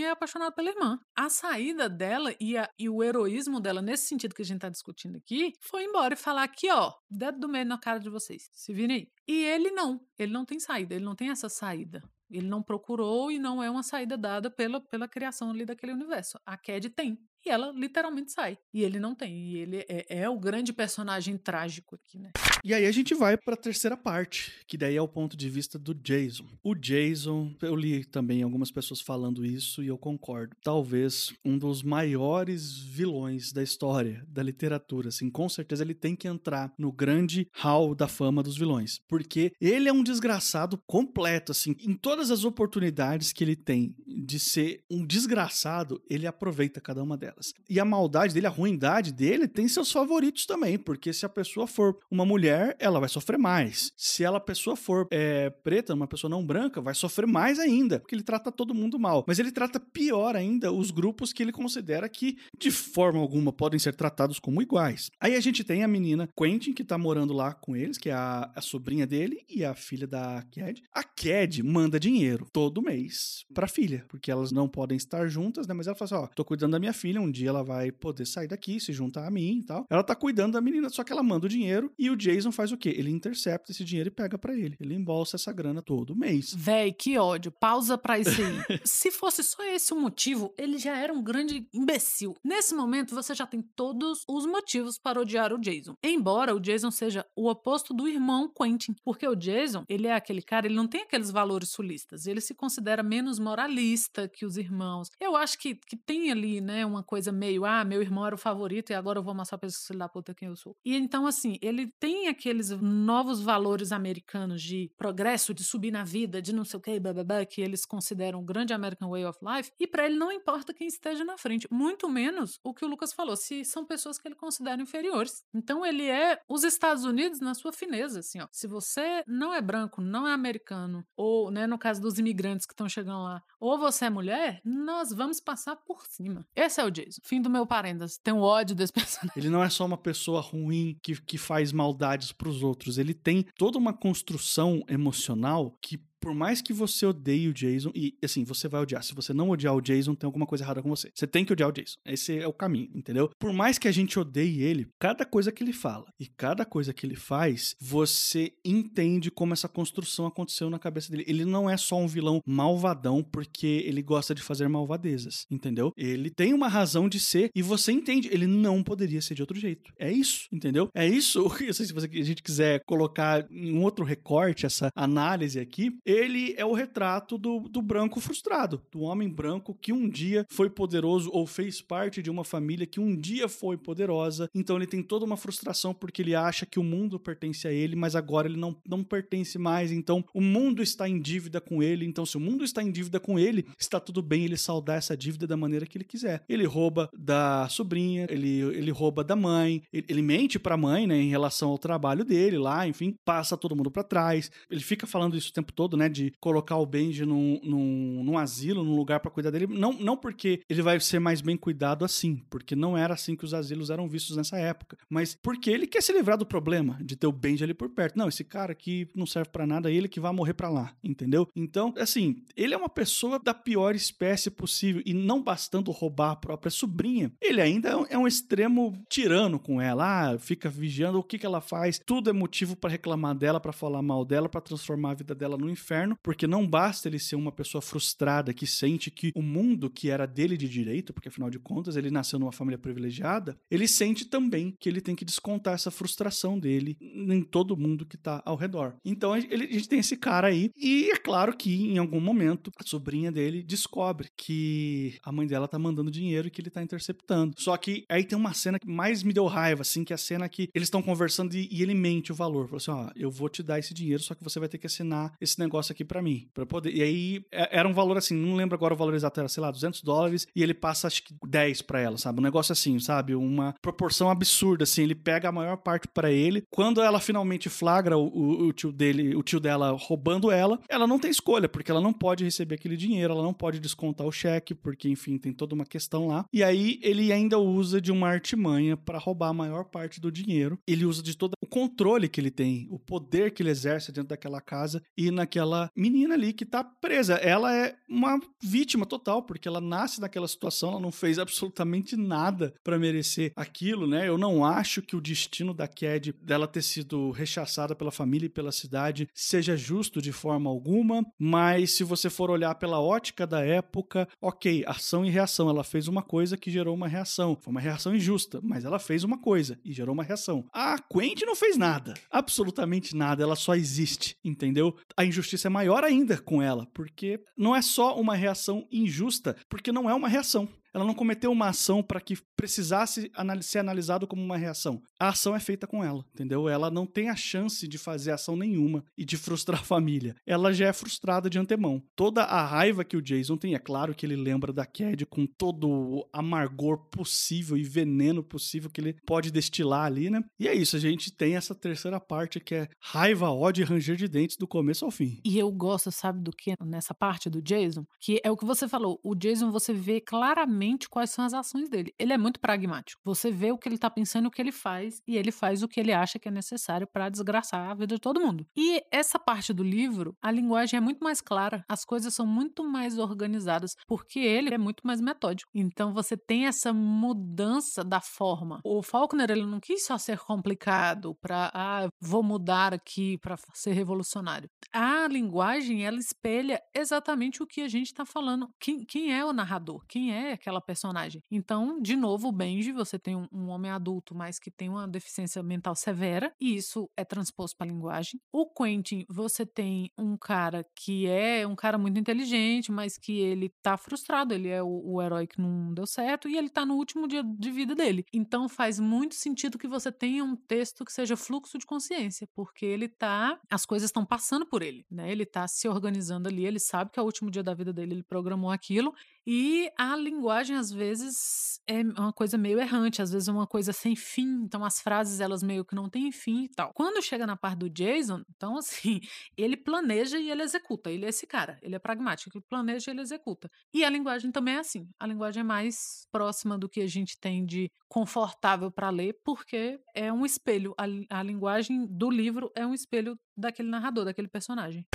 Speaker 2: probleminha apaixonado pela irmã. A saída dela e, a, e o heroísmo dela, nesse sentido que a gente tá discutindo aqui, foi embora e falar aqui, ó, dedo do meio na cara de vocês. Se virem aí. E ele não. Ele não tem saída. Ele não tem essa saída. Ele não procurou e não é uma saída dada pela, pela criação ali daquele universo. A Cad tem e ela literalmente sai. E ele não tem. E ele é, é o grande personagem trágico aqui, né?
Speaker 1: E aí a gente vai para a terceira parte, que daí é o ponto de vista do Jason. O Jason, eu li também algumas pessoas falando isso e eu concordo. Talvez um dos maiores vilões da história, da literatura, assim, com certeza ele tem que entrar no grande hall da fama dos vilões, porque ele é um desgraçado completo, assim, em todas as oportunidades que ele tem de ser um desgraçado, ele aproveita cada uma delas delas. E a maldade dele, a ruindade dele, tem seus favoritos também, porque se a pessoa for uma mulher, ela vai sofrer mais. Se ela, a pessoa for é, preta, uma pessoa não branca, vai sofrer mais ainda, porque ele trata todo mundo mal. Mas ele trata pior ainda os grupos que ele considera que, de forma alguma, podem ser tratados como iguais. Aí a gente tem a menina Quentin, que tá morando lá com eles, que é a, a sobrinha dele e a filha da Cad. A Cad manda dinheiro todo mês pra filha, porque elas não podem estar juntas, né? Mas ela fala assim: ó, tô cuidando da minha filha, um dia ela vai poder sair daqui, se juntar a mim e tal. Ela tá cuidando da menina, só que ela manda o dinheiro e o Jason faz o quê? Ele intercepta esse dinheiro e pega para ele. Ele embolsa essa grana todo mês.
Speaker 2: Véi, que ódio. Pausa pra isso aí. <laughs> se fosse só esse o motivo, ele já era um grande imbecil. Nesse momento, você já tem todos os motivos para odiar o Jason. Embora o Jason seja o oposto do irmão Quentin, porque o Jason, ele é aquele cara, ele não tem aqueles valores sulistas. Ele se considera menos moralista que os irmãos. Eu acho que, que tem ali, né, uma coisa meio, ah, meu irmão era o favorito e agora eu vou mostrar pra esse filho da puta quem eu sou. E então, assim, ele tem aqueles novos valores americanos de progresso, de subir na vida, de não sei o que, bababá, que eles consideram o grande American Way of Life, e para ele não importa quem esteja na frente, muito menos o que o Lucas falou, se são pessoas que ele considera inferiores. Então ele é os Estados Unidos na sua fineza, assim, ó. Se você não é branco, não é americano, ou, né, no caso dos imigrantes que estão chegando lá, ou você é mulher, nós vamos passar por cima. Esse é o Jason. Fim do meu parênteses. Tem um ódio desse <laughs> personagem.
Speaker 1: Ele não é só uma pessoa ruim que, que faz maldades pros outros. Ele tem toda uma construção emocional que por mais que você odeie o Jason, e assim, você vai odiar. Se você não odiar o Jason, tem alguma coisa errada com você. Você tem que odiar o Jason. Esse é o caminho, entendeu? Por mais que a gente odeie ele, cada coisa que ele fala e cada coisa que ele faz, você entende como essa construção aconteceu na cabeça dele. Ele não é só um vilão malvadão porque ele gosta de fazer malvadezas, entendeu? Ele tem uma razão de ser e você entende, ele não poderia ser de outro jeito. É isso, entendeu? É isso. <laughs> se você, a gente quiser colocar em um outro recorte essa análise aqui, ele é o retrato do, do branco frustrado, do homem branco que um dia foi poderoso ou fez parte de uma família que um dia foi poderosa. Então ele tem toda uma frustração porque ele acha que o mundo pertence a ele, mas agora ele não, não pertence mais. Então o mundo está em dívida com ele. Então, se o mundo está em dívida com ele, está tudo bem ele saldar essa dívida da maneira que ele quiser. Ele rouba da sobrinha, ele, ele rouba da mãe, ele, ele mente para a mãe, né, em relação ao trabalho dele lá, enfim, passa todo mundo para trás. Ele fica falando isso o tempo todo, né? Né, de colocar o Benji num, num, num asilo, num lugar para cuidar dele. Não, não porque ele vai ser mais bem cuidado assim, porque não era assim que os asilos eram vistos nessa época, mas porque ele quer se livrar do problema de ter o Benji ali por perto. Não, esse cara aqui não serve para nada, ele que vai morrer para lá, entendeu? Então, assim, ele é uma pessoa da pior espécie possível e não bastando roubar a própria sobrinha, ele ainda é um é extremo tirano com ela, ah, fica vigiando o que, que ela faz, tudo é motivo para reclamar dela, para falar mal dela, para transformar a vida dela no inferno inferno, porque não basta ele ser uma pessoa frustrada que sente que o mundo que era dele de direito, porque afinal de contas ele nasceu numa família privilegiada, ele sente também que ele tem que descontar essa frustração dele em todo mundo que tá ao redor. Então ele, a gente tem esse cara aí, e é claro que em algum momento a sobrinha dele descobre que a mãe dela tá mandando dinheiro e que ele tá interceptando. Só que aí tem uma cena que mais me deu raiva, assim, que é a cena que eles estão conversando e, e, ele mente o valor. Falou assim: ó, eu vou te dar esse dinheiro, só que você vai ter que assinar esse negócio negócio aqui para mim, para poder. E aí é, era um valor assim, não lembro agora o valor exato, era, sei lá, 200 dólares e ele passa acho que 10 para ela, sabe? Um negócio assim, sabe? Uma proporção absurda assim, ele pega a maior parte para ele. Quando ela finalmente flagra o, o, o, tio dele, o tio dela roubando ela, ela não tem escolha, porque ela não pode receber aquele dinheiro, ela não pode descontar o cheque, porque enfim, tem toda uma questão lá. E aí ele ainda usa de uma artimanha para roubar a maior parte do dinheiro. Ele usa de todo o controle que ele tem, o poder que ele exerce dentro daquela casa e naquela aquela menina ali que tá presa. Ela é uma vítima total, porque ela nasce naquela situação, ela não fez absolutamente nada para merecer aquilo, né? Eu não acho que o destino da Cad, dela ter sido rechaçada pela família e pela cidade, seja justo de forma alguma, mas se você for olhar pela ótica da época, ok, ação e reação. Ela fez uma coisa que gerou uma reação. Foi uma reação injusta, mas ela fez uma coisa e gerou uma reação. A Quentin não fez nada, absolutamente nada, ela só existe, entendeu? A injustiça injustiça é maior ainda com ela, porque não é só uma reação injusta, porque não é uma reação ela não cometeu uma ação para que precisasse ser analisado como uma reação. A ação é feita com ela, entendeu? Ela não tem a chance de fazer ação nenhuma e de <laughs> frustrar a família. Ela já é frustrada de antemão. Toda a raiva que o Jason tem, é claro que ele lembra da Cad com todo o amargor possível e veneno possível que ele pode destilar ali, né? E é isso, a gente tem essa terceira parte que é raiva, ódio e ranger de dentes do começo ao fim.
Speaker 2: E eu gosto, sabe do que nessa parte do Jason? Que é o que você falou. O Jason você vê claramente quais são as ações dele. Ele é muito pragmático. Você vê o que ele tá pensando, o que ele faz, e ele faz o que ele acha que é necessário para desgraçar a vida de todo mundo. E essa parte do livro, a linguagem é muito mais clara, as coisas são muito mais organizadas, porque ele é muito mais metódico. Então você tem essa mudança da forma. O Faulkner, ele não quis só ser complicado para, ah, vou mudar aqui para ser revolucionário. A linguagem, ela espelha exatamente o que a gente está falando. Quem, quem é o narrador? Quem é aquela aquela personagem. Então, de novo, o Benji, você tem um, um homem adulto, mas que tem uma deficiência mental severa, e isso é transposto para a linguagem. O Quentin, você tem um cara que é um cara muito inteligente, mas que ele tá frustrado, ele é o, o herói que não deu certo, e ele tá no último dia de vida dele. Então, faz muito sentido que você tenha um texto que seja fluxo de consciência, porque ele tá. As coisas estão passando por ele, né? Ele tá se organizando ali, ele sabe que é o último dia da vida dele, ele programou aquilo, e a linguagem, às vezes, é uma coisa meio errante, às vezes é uma coisa sem fim. Então, as frases, elas meio que não têm fim e tal. Quando chega na parte do Jason, então, <laughs> assim, ele planeja e ele executa. Ele é esse cara, ele é pragmático, ele planeja e ele executa. E a linguagem também é assim. A linguagem é mais próxima do que a gente tem de confortável para ler, porque é um espelho. A, a linguagem do livro é um espelho daquele narrador, daquele personagem.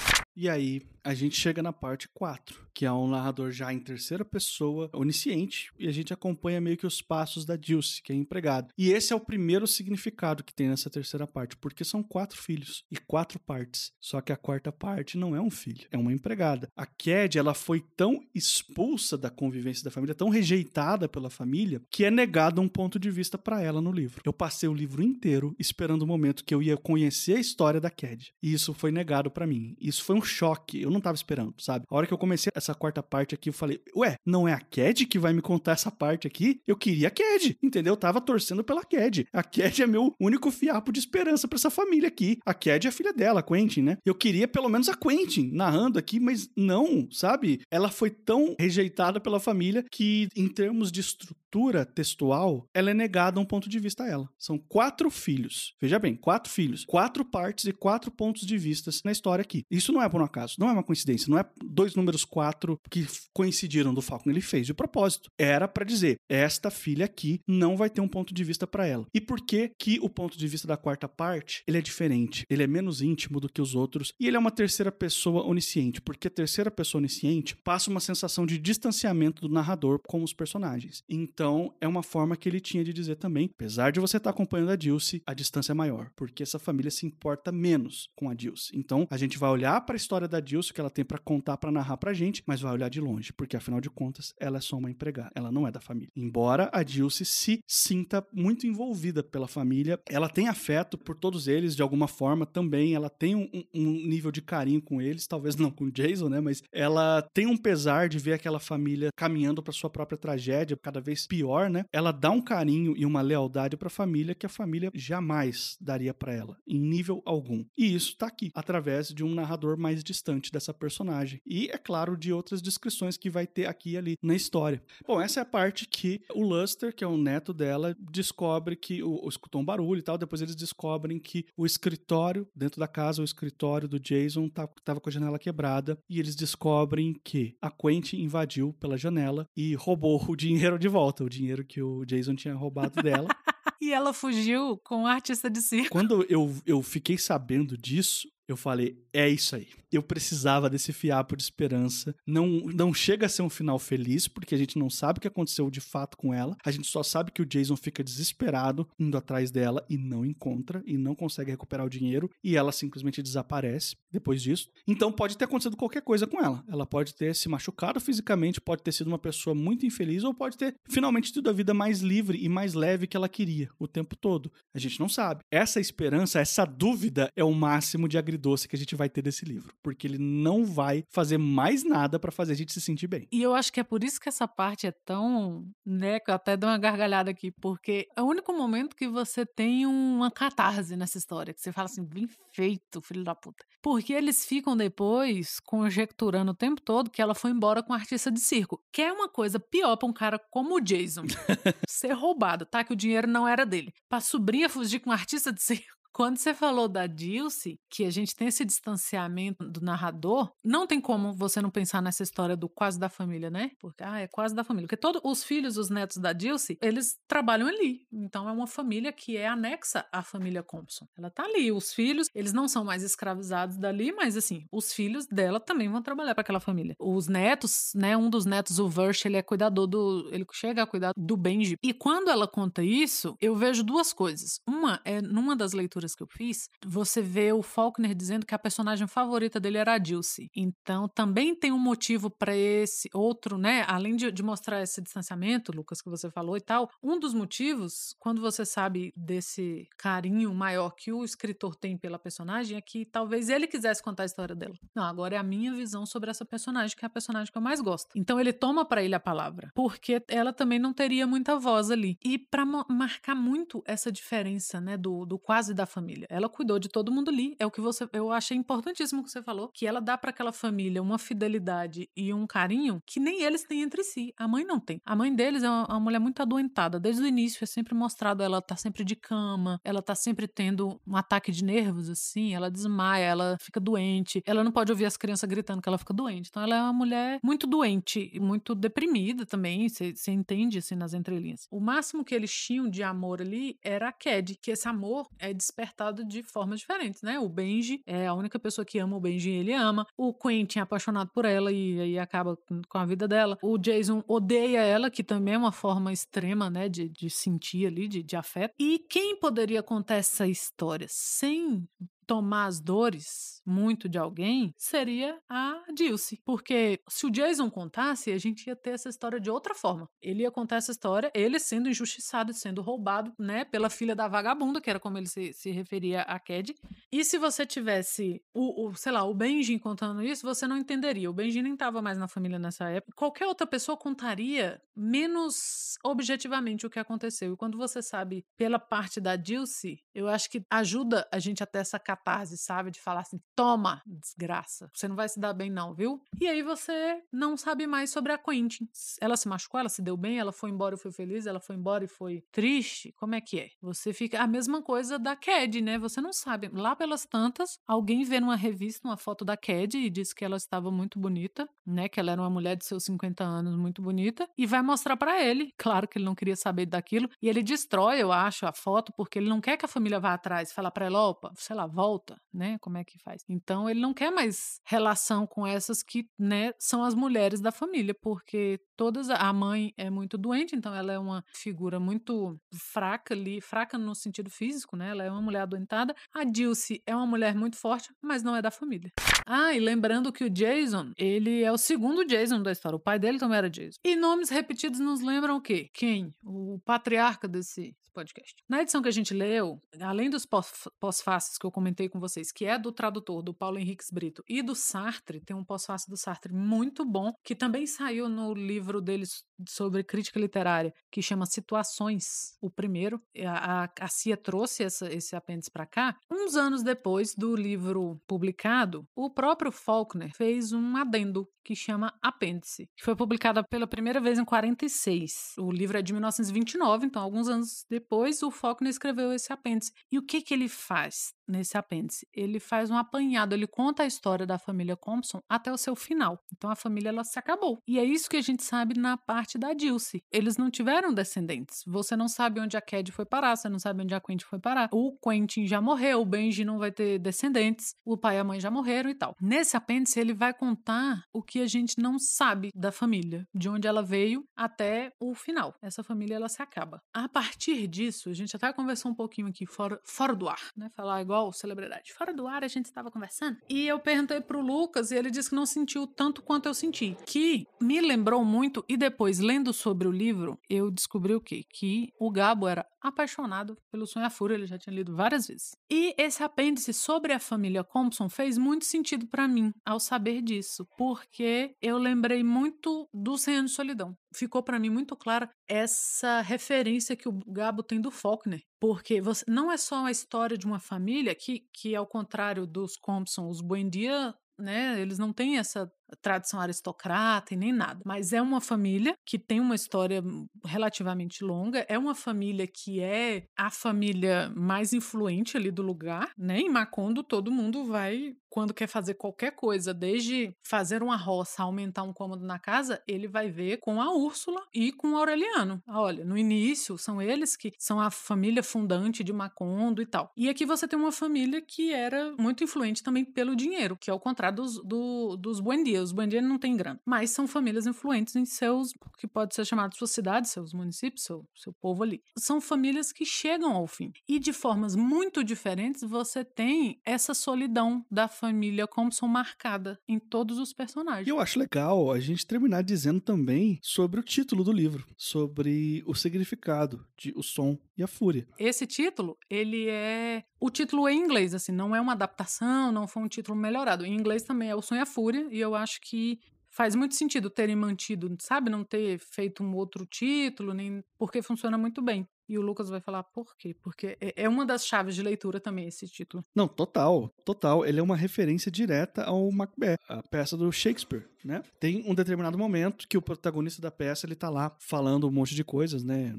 Speaker 1: E aí, a gente chega na parte 4, que é um narrador já em terceira pessoa, onisciente, e a gente acompanha meio que os passos da Dilce, que é empregado. E esse é o primeiro significado que tem nessa terceira parte, porque são quatro filhos e quatro partes. Só que a quarta parte não é um filho, é uma empregada. A Cad, ela foi tão expulsa da convivência da família, tão rejeitada pela família, que é negado um ponto de vista para ela no livro. Eu passei o livro inteiro esperando o momento que eu ia conhecer a história da Cad. E isso foi negado para mim. Isso foi um choque. Eu não tava esperando, sabe? A hora que eu comecei essa quarta parte aqui, eu falei, ué, não é a Cad que vai me contar essa parte aqui? Eu queria a Cad, entendeu? Eu tava torcendo pela Cad. A Cad é meu único fiapo de esperança para essa família aqui. A Cad é a filha dela, a Quentin, né? Eu queria pelo menos a Quentin narrando aqui, mas não, sabe? Ela foi tão rejeitada pela família que, em termos de estrutura textual, ela é negada um ponto de vista a ela. São quatro filhos. Veja bem, quatro filhos, quatro partes e quatro pontos de vista na história aqui. Isso não é por um acaso, não é uma coincidência, não é dois números quatro que coincidiram do Falcon. Ele fez de propósito. Era para dizer, esta filha aqui não vai ter um ponto de vista para ela. E por que que o ponto de vista da quarta parte, ele é diferente, ele é menos íntimo do que os outros e ele é uma terceira pessoa onisciente, porque a terceira pessoa onisciente passa uma sensação de distanciamento do narrador com os personagens. Então, é uma forma que ele tinha de dizer também, apesar de você estar acompanhando a Dilce, a distância é maior, porque essa família se importa menos com a Dilce. Então, a gente vai olhar para a história da Dilce, que ela tem para contar, para narrar pra gente, mas vai olhar de longe, porque afinal de contas, ela é só uma empregada, ela não é da família. Embora a Dilce se sinta muito envolvida pela família, ela tem afeto por todos eles de alguma forma também, ela tem um, um nível de carinho com eles, talvez não com o Jason, né, mas ela tem um pesar de ver aquela família caminhando para sua própria tragédia, cada vez pior, né? Ela dá um carinho e uma lealdade para a família que a família jamais daria para ela, em nível algum. E isso tá aqui, através de um narrador mais distante dessa personagem. E, é claro, de outras descrições que vai ter aqui e ali na história. Bom, essa é a parte que o Luster, que é o neto dela, descobre que o, o escutou um barulho e tal. Depois eles descobrem que o escritório, dentro da casa, o escritório do Jason tá, tava com a janela quebrada. E eles descobrem que a Quentin invadiu pela janela e roubou o dinheiro de volta, o dinheiro que o Jason tinha roubado dela. <laughs>
Speaker 2: e ela fugiu com o artista de circo.
Speaker 1: Quando eu, eu fiquei sabendo disso, eu falei, é isso aí. Eu precisava desse fiapo de esperança. Não, não chega a ser um final feliz, porque a gente não sabe o que aconteceu de fato com ela. A gente só sabe que o Jason fica desesperado indo atrás dela e não encontra e não consegue recuperar o dinheiro e ela simplesmente desaparece depois disso. Então pode ter acontecido qualquer coisa com ela. Ela pode ter se machucado fisicamente, pode ter sido uma pessoa muito infeliz ou pode ter finalmente tido a vida mais livre e mais leve que ela queria o tempo todo. A gente não sabe. Essa esperança, essa dúvida é o máximo de agridoce doce que a gente vai ter desse livro, porque ele não vai fazer mais nada para fazer a gente se sentir bem.
Speaker 2: E eu acho que é por isso que essa parte é tão, né, que eu até dou uma gargalhada aqui, porque é o único momento que você tem uma catarse nessa história, que você fala assim, bem feito, filho da puta. Porque eles ficam depois conjecturando o tempo todo que ela foi embora com um artista de circo, que é uma coisa pior para um cara como o Jason. <laughs> ser roubado, tá? Que o dinheiro não era dele. Pra sobrinha fugir com um artista de circo. Quando você falou da Dilce, que a gente tem esse distanciamento do narrador, não tem como você não pensar nessa história do quase da família, né? Porque, ah, é quase da família. Porque todos os filhos, os netos da Dilce, eles trabalham ali. Então é uma família que é anexa à família Compson. Ela tá ali. Os filhos, eles não são mais escravizados dali, mas assim, os filhos dela também vão trabalhar para aquela família. Os netos, né? Um dos netos, o Versh, ele é cuidador do. Ele chega a cuidar do Benji. E quando ela conta isso, eu vejo duas coisas. Uma é numa das leituras que eu fiz, você vê o Faulkner dizendo que a personagem favorita dele era a Dilce. Então, também tem um motivo para esse outro, né? Além de, de, mostrar esse distanciamento, Lucas, que você falou e tal, um dos motivos, quando você sabe desse carinho maior que o escritor tem pela personagem, é que talvez ele quisesse contar a história dela. Não, agora é a minha visão sobre essa personagem, que é a personagem que eu mais gosto. Então, ele toma para ele a palavra, porque ela também não teria muita voz ali. E para marcar muito essa diferença, né, do, do quase da família. Ela cuidou de todo mundo ali, é o que você eu achei importantíssimo que você falou, que ela dá para aquela família uma fidelidade e um carinho que nem eles têm entre si. A mãe não tem. A mãe deles é uma, uma mulher muito adoentada, desde o início é sempre mostrado ela tá sempre de cama, ela tá sempre tendo um ataque de nervos assim, ela desmaia, ela fica doente, ela não pode ouvir as crianças gritando que ela fica doente. Então ela é uma mulher muito doente, muito deprimida também, você entende assim nas entrelinhas. O máximo que eles tinham de amor ali era a Cad, que esse amor é despertado de formas diferentes, né? O Benji é a única pessoa que ama o Benji, ele ama. O Quentin é apaixonado por ela e aí acaba com a vida dela. O Jason odeia ela, que também é uma forma extrema, né, de, de sentir ali, de, de afeto. E quem poderia contar essa história sem tomar as dores muito de alguém seria a Dilce. Porque se o Jason contasse, a gente ia ter essa história de outra forma. Ele ia contar essa história, ele sendo injustiçado, sendo roubado, né, pela filha da vagabunda, que era como ele se, se referia a Cad. E se você tivesse o, o, sei lá, o Benji contando isso, você não entenderia. O Benji nem estava mais na família nessa época. Qualquer outra pessoa contaria menos objetivamente o que aconteceu. E quando você sabe pela parte da Dilce, eu acho que ajuda a gente até essa catarse, sabe? De falar assim: toma, desgraça, você não vai se dar bem, não, viu? E aí você não sabe mais sobre a Quentin. Ela se machucou, ela se deu bem, ela foi embora e foi feliz, ela foi embora e foi triste. Como é que é? Você fica. A mesma coisa da Cad, né? Você não sabe. Lá pelas tantas, alguém vê numa revista uma foto da Cad e diz que ela estava muito bonita, né? Que ela era uma mulher de seus 50 anos muito bonita, e vai mostrar para ele. Claro que ele não queria saber daquilo. E ele destrói, eu acho, a foto, porque ele não quer que a família vá atrás, falar pra ela, opa, sei lá, volta volta, né? Como é que faz? Então ele não quer mais relação com essas que, né, são as mulheres da família, porque todas a mãe é muito doente, então ela é uma figura muito fraca ali, fraca no sentido físico, né? Ela é uma mulher adoentada. A Dilce é uma mulher muito forte, mas não é da família. Ah, e lembrando que o Jason, ele é o segundo Jason da história. O pai dele também era Jason. E nomes repetidos nos lembram o quê? Quem? O patriarca desse podcast. Na edição que a gente leu, além dos pós-fácios que eu comentei com vocês, que é do tradutor, do Paulo Henriques Brito, e do Sartre, tem um pós-fácil do Sartre muito bom, que também saiu no livro deles sobre crítica literária, que chama Situações, o primeiro. A, a, a Cia trouxe essa, esse apêndice para cá. Uns anos depois do livro publicado, o próprio Faulkner fez um adendo que chama Apêndice, que foi publicada pela primeira vez em 46. O livro é de 1929, então alguns anos depois o Faulkner escreveu esse apêndice. E o que que ele faz nesse apêndice? Ele faz um apanhado, ele conta a história da família Compson até o seu final. Então a família ela se acabou. E é isso que a gente sabe na parte da Dilce. Eles não tiveram descendentes. Você não sabe onde a Cad foi parar, você não sabe onde a Quentin foi parar. O Quentin já morreu, o Benji não vai ter descendentes, o pai e a mãe já morreram e tal. Nesse apêndice ele vai contar o que que a gente não sabe da família, de onde ela veio até o final. Essa família ela se acaba. A partir disso, a gente até conversou um pouquinho aqui fora, fora do ar, né? Falar igual celebridade. Fora do ar a gente estava conversando. E eu perguntei pro Lucas e ele disse que não sentiu tanto quanto eu senti. Que me lembrou muito e depois lendo sobre o livro, eu descobri o quê? Que o Gabo era apaixonado pelo Sonho Fúria, ele já tinha lido várias vezes. E esse apêndice sobre a família Compson fez muito sentido para mim ao saber disso, porque eu lembrei muito do Anos de Solidão. Ficou para mim muito clara essa referência que o Gabo tem do Faulkner, porque você, não é só a história de uma família que, que ao contrário dos Compson, os Buendia né? Eles não têm essa tradição aristocrata e nem nada. Mas é uma família que tem uma história relativamente longa, é uma família que é a família mais influente ali do lugar, né? Em Macondo todo mundo vai quando quer fazer qualquer coisa, desde fazer uma roça, aumentar um cômodo na casa, ele vai ver com a Úrsula e com o Aureliano. Olha, no início são eles que são a família fundante de Macondo e tal. E aqui você tem uma família que era muito influente também pelo dinheiro, que é o contrário dos, do, dos Buendia os Bundy não têm grana, mas são famílias influentes em seus, que pode ser chamado sua cidade, seus municípios, seu, seu povo ali. São famílias que chegam ao fim. E de formas muito diferentes, você tem essa solidão da família Compson marcada em todos os personagens.
Speaker 1: E eu acho legal a gente terminar dizendo também sobre o título do livro, sobre o significado de O Som e a Fúria.
Speaker 2: Esse título, ele é o título é em inglês, assim, não é uma adaptação, não foi um título melhorado. Em inglês também é O Sonho e a Fúria, e eu acho que faz muito sentido terem mantido, sabe? Não ter feito um outro título, nem porque funciona muito bem. E o Lucas vai falar por quê? Porque é, é uma das chaves de leitura também esse título.
Speaker 1: Não, total, total. Ele é uma referência direta ao Macbeth, a peça do Shakespeare, né? Tem um determinado momento que o protagonista da peça ele tá lá falando um monte de coisas, né?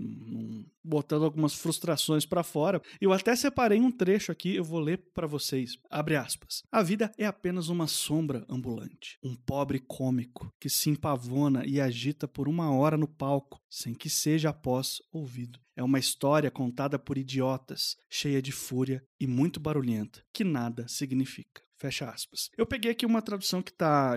Speaker 1: botando algumas frustrações para fora. Eu até separei um trecho aqui, eu vou ler para vocês. Abre aspas. A vida é apenas uma sombra ambulante, um pobre cômico que se empavona e agita por uma hora no palco sem que seja após ouvido. É uma história contada por idiotas, cheia de fúria e muito barulhenta, que nada significa. Fecha aspas. Eu peguei aqui uma tradução que está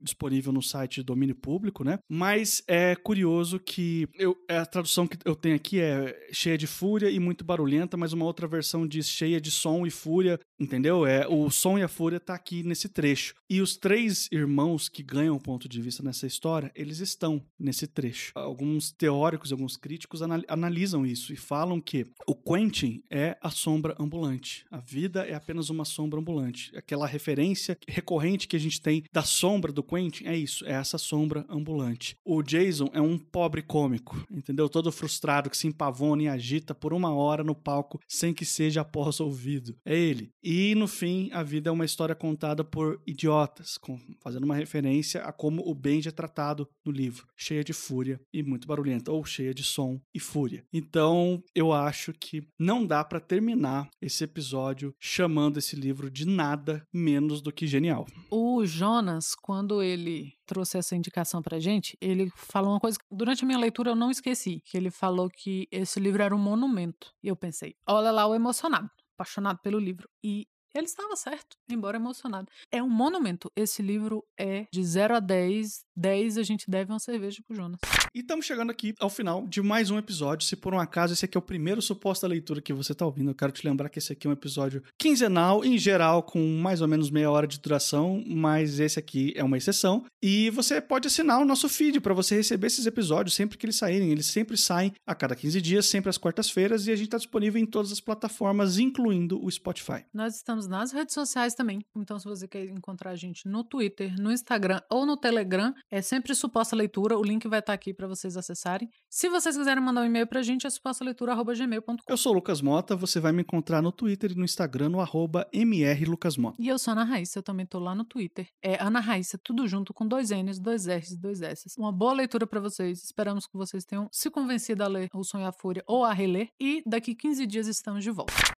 Speaker 1: disponível no site de domínio público, né? Mas é curioso que eu, a tradução que eu tenho aqui é cheia de fúria e muito barulhenta, mas uma outra versão diz cheia de som e fúria, entendeu? É o som e a fúria tá aqui nesse trecho. E os três irmãos que ganham ponto de vista nessa história, eles estão nesse trecho. Alguns teóricos, alguns críticos analisam isso e falam que o Quentin é a sombra ambulante. A vida é apenas uma sombra ambulante aquela referência recorrente que a gente tem da sombra do Quentin, é isso, é essa sombra ambulante. O Jason é um pobre cômico, entendeu? Todo frustrado, que se empavona e agita por uma hora no palco sem que seja após ouvido. É ele. E no fim, a vida é uma história contada por idiotas, com, fazendo uma referência a como o Benji é tratado no livro, cheia de fúria e muito barulhenta, ou cheia de som e fúria. Então, eu acho que não dá para terminar esse episódio chamando esse livro de nada menos do que genial.
Speaker 2: O Jonas, quando ele trouxe essa indicação pra gente, ele falou uma coisa que durante a minha leitura eu não esqueci, que ele falou que esse livro era um monumento. E eu pensei, olha lá o emocionado, apaixonado pelo livro. E ele estava certo, embora emocionado. É um monumento. Esse livro é de 0 a 10. 10 a gente deve uma cerveja pro Jonas.
Speaker 1: E estamos chegando aqui ao final de mais um episódio. Se por um acaso esse aqui é o primeiro suposta leitura que você está ouvindo, eu quero te lembrar que esse aqui é um episódio quinzenal, em geral, com mais ou menos meia hora de duração, mas esse aqui é uma exceção. E você pode assinar o nosso feed para você receber esses episódios sempre que eles saírem. Eles sempre saem a cada 15 dias, sempre às quartas-feiras, e a gente está disponível em todas as plataformas, incluindo o Spotify.
Speaker 2: Nós estamos nas redes sociais também. Então, se você quer encontrar a gente no Twitter, no Instagram ou no Telegram, é sempre suposta leitura. O link vai estar aqui para vocês acessarem. Se vocês quiserem mandar um e-mail pra gente, é supostaleitura.gmail.com.
Speaker 1: Eu sou o Lucas Mota, você vai me encontrar no Twitter e no Instagram, no arroba mrlucasmota.
Speaker 2: E eu sou a Ana Raíssa, eu também tô lá no Twitter. É Ana Raíssa, tudo junto com dois N's, dois R's dois S's. Uma boa leitura para vocês. Esperamos que vocês tenham se convencido a ler O Sonho e a Fúria ou a reler. E daqui 15 dias estamos de volta.